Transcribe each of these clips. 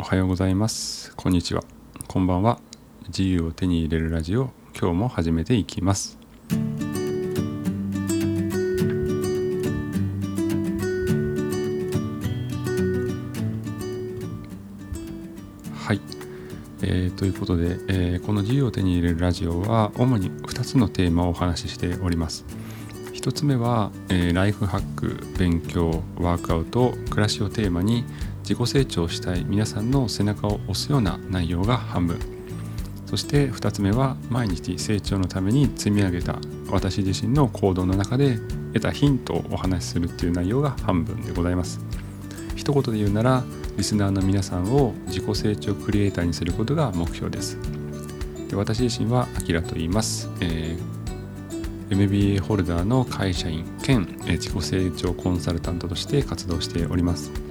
おはようございます。こんにちは。こんばんは。自由を手に入れるラジオ。今日も始めていきます。はい。えー、ということで、えー、この自由を手に入れるラジオは主に2つのテーマをお話ししております。1つ目は、えー、ライフハック勉強ワークアウト暮らしをテーマに自己成長したい皆さんの背中を押すような内容が半分。そして2つ目は毎日成長のために積み上げた私自身の行動の中で得たヒントをお話しするっていう内容が半分でございます。一言で言うならリスナーの皆さんを自己成長クリエイターにすることが目標です。で私自身はアキラと言います、えー、MBA ホルダーの会社員兼自己成長コンサルタントとして活動しております。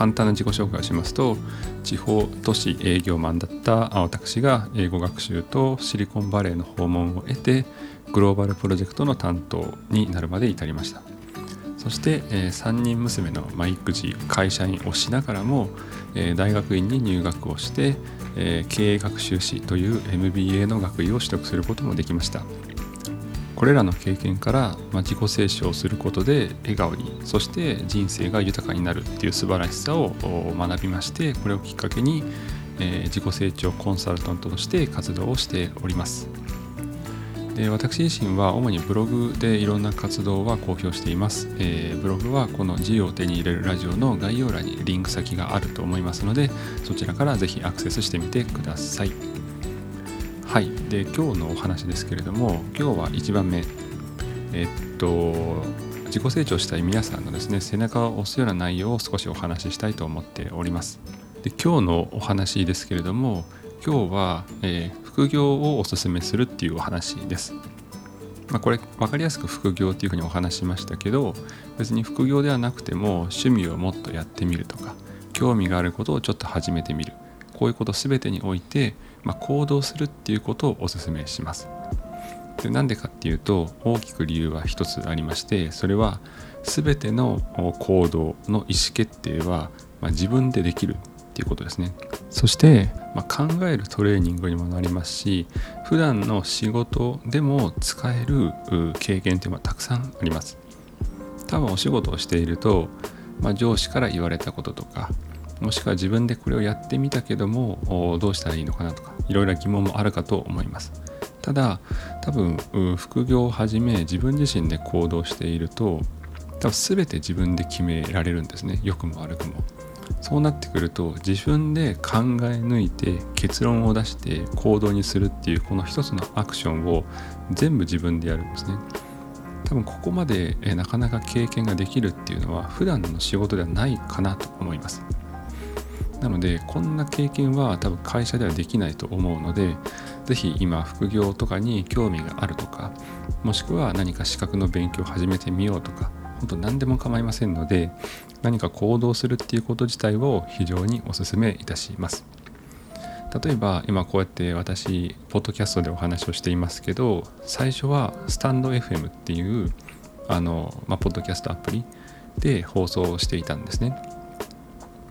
簡単な自己紹介をしますと地方都市営業マンだった私が英語学習とシリコンバレーの訪問を得てグローバルプロジェクトの担当になるまで至りました。そして、え、3人娘の、ま育児会社員をしながらも、え、大学院に入学をして、え、経営学習士という MBA の学位を取得することもできました。これらの経験から、ま、自己成長することで笑顔にそして人生が豊かになるっていう素晴らしさを学びましてこれをきっかけに、え、自己成長コンサルタントとして活動をしております。で私自身は主にブログでいろんな活動は公表しています、えー、ブログはこの自由を手に入れるラジオの概要欄にリンク先があると思いますのでそちらからぜひアクセスしてみてください。はい。で今日のお話ですけれども今日は1番目。えっと自己成長したい皆さんのですね背中を押すような内容を少しお話ししたいと思っております。で今日のお話ですけれども今日は、えー、副業をおすすめするっていうお話です。まあ、これ分かりやすく副業っていうふうにお話しましたけど別に副業ではなくても趣味をもっとやってみるとか興味があることをちょっと始めてみる。こういうこと全てにおいてまあ、行動するっていうことをお勧めします。でなんでかっていうと大きく理由は一つありましてそれは全ての行動の意思決定は、まあ、自分でできるっていうことですねそして、まあ、考えるトレーニングにもなりますし普段の仕事でも使える経験っていうのはたくさんあります多分お仕事をしていると、まあ、上司から言われたこととかもしくは自分でこれをやってみたけどもどうしたらいいのかなとかいろいろ疑問もあるかと思います。ただ多分副業をはじめ自分自身で行動していると多分全て自分で決められるんですね。良くも悪くも。そうなってくると自分で考え抜いて結論を出して行動にするっていうこの一つのアクションを全部自分でやるんですね。多分ここまでなかなか経験ができるっていうのは普段の仕事ではないかなと思います。なのでこんな経験は多分会社ではできないと思うので是非今副業とかに興味があるとかもしくは何か資格の勉強を始めてみようとか本当何でも構いませんので何か行動するっていうこと自体を非常にお勧めいたします。例えば今こうやって私ポッドキャストでお話をしていますけど最初はスタンド FM っていうあの、まあ、ポッドキャストアプリで放送していたんですね。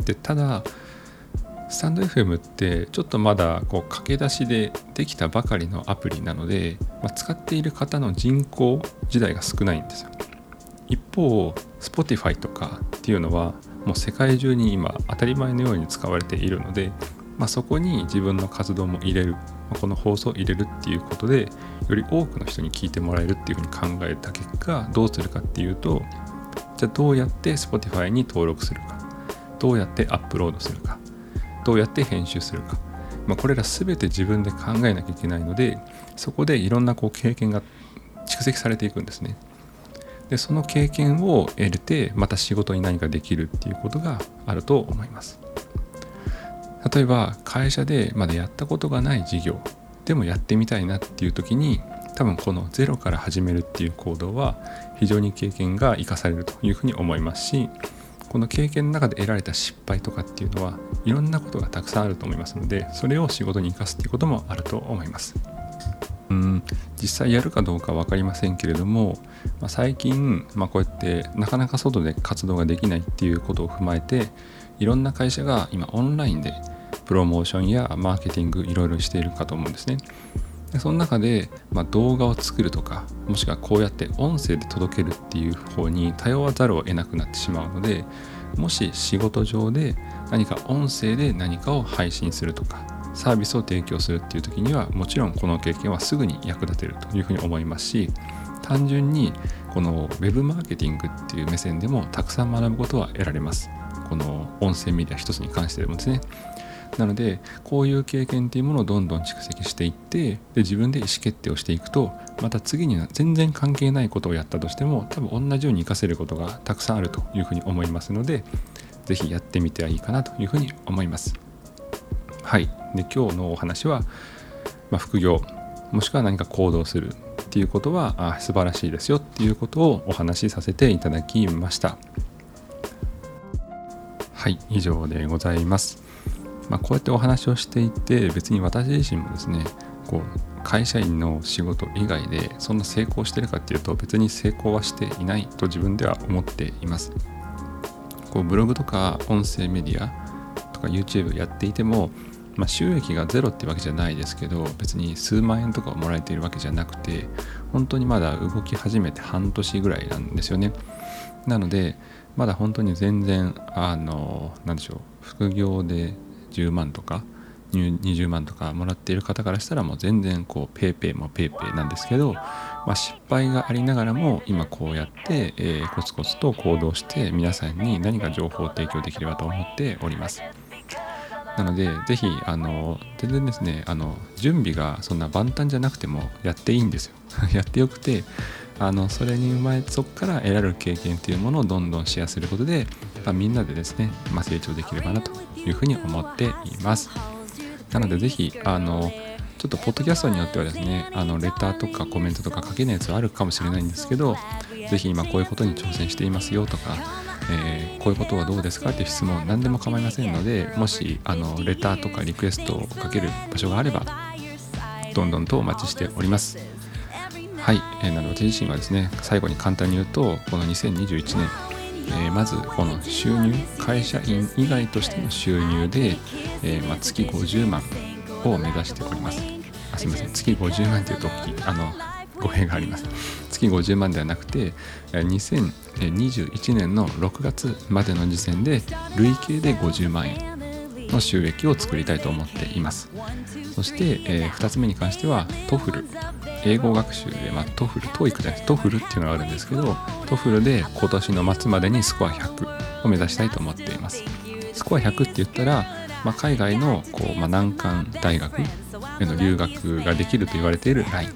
でただスタンド FM ってちょっとまだこう駆け出しでできたばかりのアプリなので、まあ、使っている方の人口自体が少ないんですよ。一方 Spotify とかっていうのはもう世界中に今当たり前のように使われているので、まあ、そこに自分の活動も入れる、まあ、この放送を入れるっていうことでより多くの人に聞いてもらえるっていうふうに考えた結果どうするかっていうとじゃあどうやって Spotify に登録するかどうやってアップロードするか。どうやって編集するか、まあ、これら全て自分で考えなきゃいけないのでそこでいろんなこう経験が蓄積されていくんですね。でその経験を得れてまた仕事に何かできるっていうことがあると思います。例えば会社でまだやったことがない事業でもやってみたいなっていう時に多分このゼロから始めるっていう行動は非常に経験が生かされるというふうに思いますしこの経験の中で得られた失敗とかっていうのはいろんなことがたくさんあると思いますのでそれを仕事に生かすっていうこともあると思いますうん実際やるかどうか分かりませんけれども、まあ、最近、まあ、こうやってなかなか外で活動ができないっていうことを踏まえていろんな会社が今オンラインでプロモーションやマーケティングいろいろしているかと思うんですね。でその中で、まあ、動画を作るとかもしくはこうやって音声で届けるっていう方に頼らざるを得なくなってしまうのでもし仕事上で何か音声で何かを配信するとかサービスを提供するっていう時にはもちろんこの経験はすぐに役立てるというふうに思いますし単純にこの web マーケティングっていう目線でもたくさん学ぶことは得られます。この音声メディア一つに関してでもですね。なのでこういう経験っていうものをどんどん蓄積していってで自分で意思決定をしていくとまた次に全然関係ないことをやったとしても多分同じように活かせることがたくさんあるというふうに思いますので是非やってみてはいいかなというふうに思います。はい。で今日のお話は、まあ、副業もしくは何か行動するっていうことはあ素晴らしいですよっていうことをお話しさせていただきました。はい。以上でございます。まあ、こうやってお話をしていて別に私自身もですねこう会社員の仕事以外でそんな成功してるかっていうと別に成功はしていないと自分では思っています。こうブログとか音声メディアとか YouTube やっていても、まあ、収益がゼロってわけじゃないですけど別に数万円とかをもらえているわけじゃなくて本当にまだ動き始めて半年ぐらいなんですよね。なのでまだ本当に全然あの何でしょう副業で10万とか20万とかもらっている方からしたらもう全然こうぺいぺいもぺいぺいなんですけど、まあ、失敗がありながらも今こうやって、え、コツコツと行動して皆さんに何か情報を提供できればと思っております。なので、ぜひ、あの、全然ですね、あの、準備がそんな万端じゃなくてもやっていいんですよ。やってよくて、あの、それに生まれ、そこから得られる経験っていうものをどんどんシェアすることで、まあ、みんなでですね、まあ、成長できればなというふうに思っています。なのでぜひ、あの、ちょっとポッドキャストによってはですね、あのレターとかコメントとか書けないやつはあるかもしれないんですけど、ぜひ今こういうことに挑戦していますよとか、えー、こういうことはどうですかっていう質問何でも構いませんので、もしあのレターとかリクエストをかける場所があれば、どんどんとお待ちしております。はい、えー、なので私自身はですね、最後に簡単に言うと、この2021年、えー、まずこの収入会社員以外としての収入で、えー、まあ、月50万を目指しております。あすみません。月50万というとあの語弊があります。月50万ではなくて2021年の6月までの時点で累計で50万円。の収益を作りたいと思っていますそして、えー、2つ目に関しては TOEFL 英語学習で、まあ、 TOEFL、TOEIC じゃなくて TOEFL っていうのがあるんですけど、 TOEFL で今年の末までにスコア100を目指したいと思っています。スコア100って言ったら、まあ、海外のこう、まあ、難関大学への留学ができると言われているライン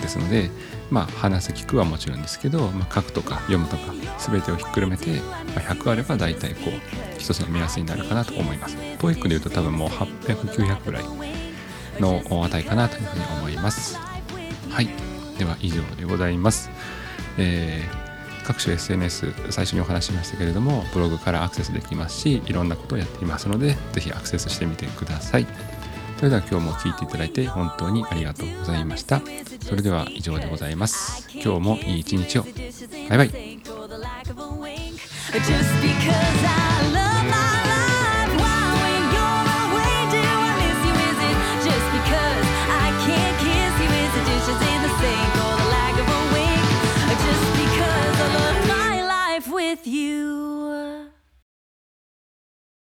ですので、まあ、話す聞くはもちろんですけど、まあ、書くとか読むとか全てをひっくるめて、ま、100あれば大体こう一つの目安になるかなと思います。 TOEIC で言うと多分もう800、900ぐらいの値かなというふうに思います。はい。では以上でございます。えー、各種 SNS 最初にお話しましたけれどもブログからアクセスできますしいろんなことをやっていますのでぜひアクセスしてみてくださいそれでは今日も聴いていただいて本当にありがとうございました。それでは以上でございます。今日もいい一日を。バイバイ。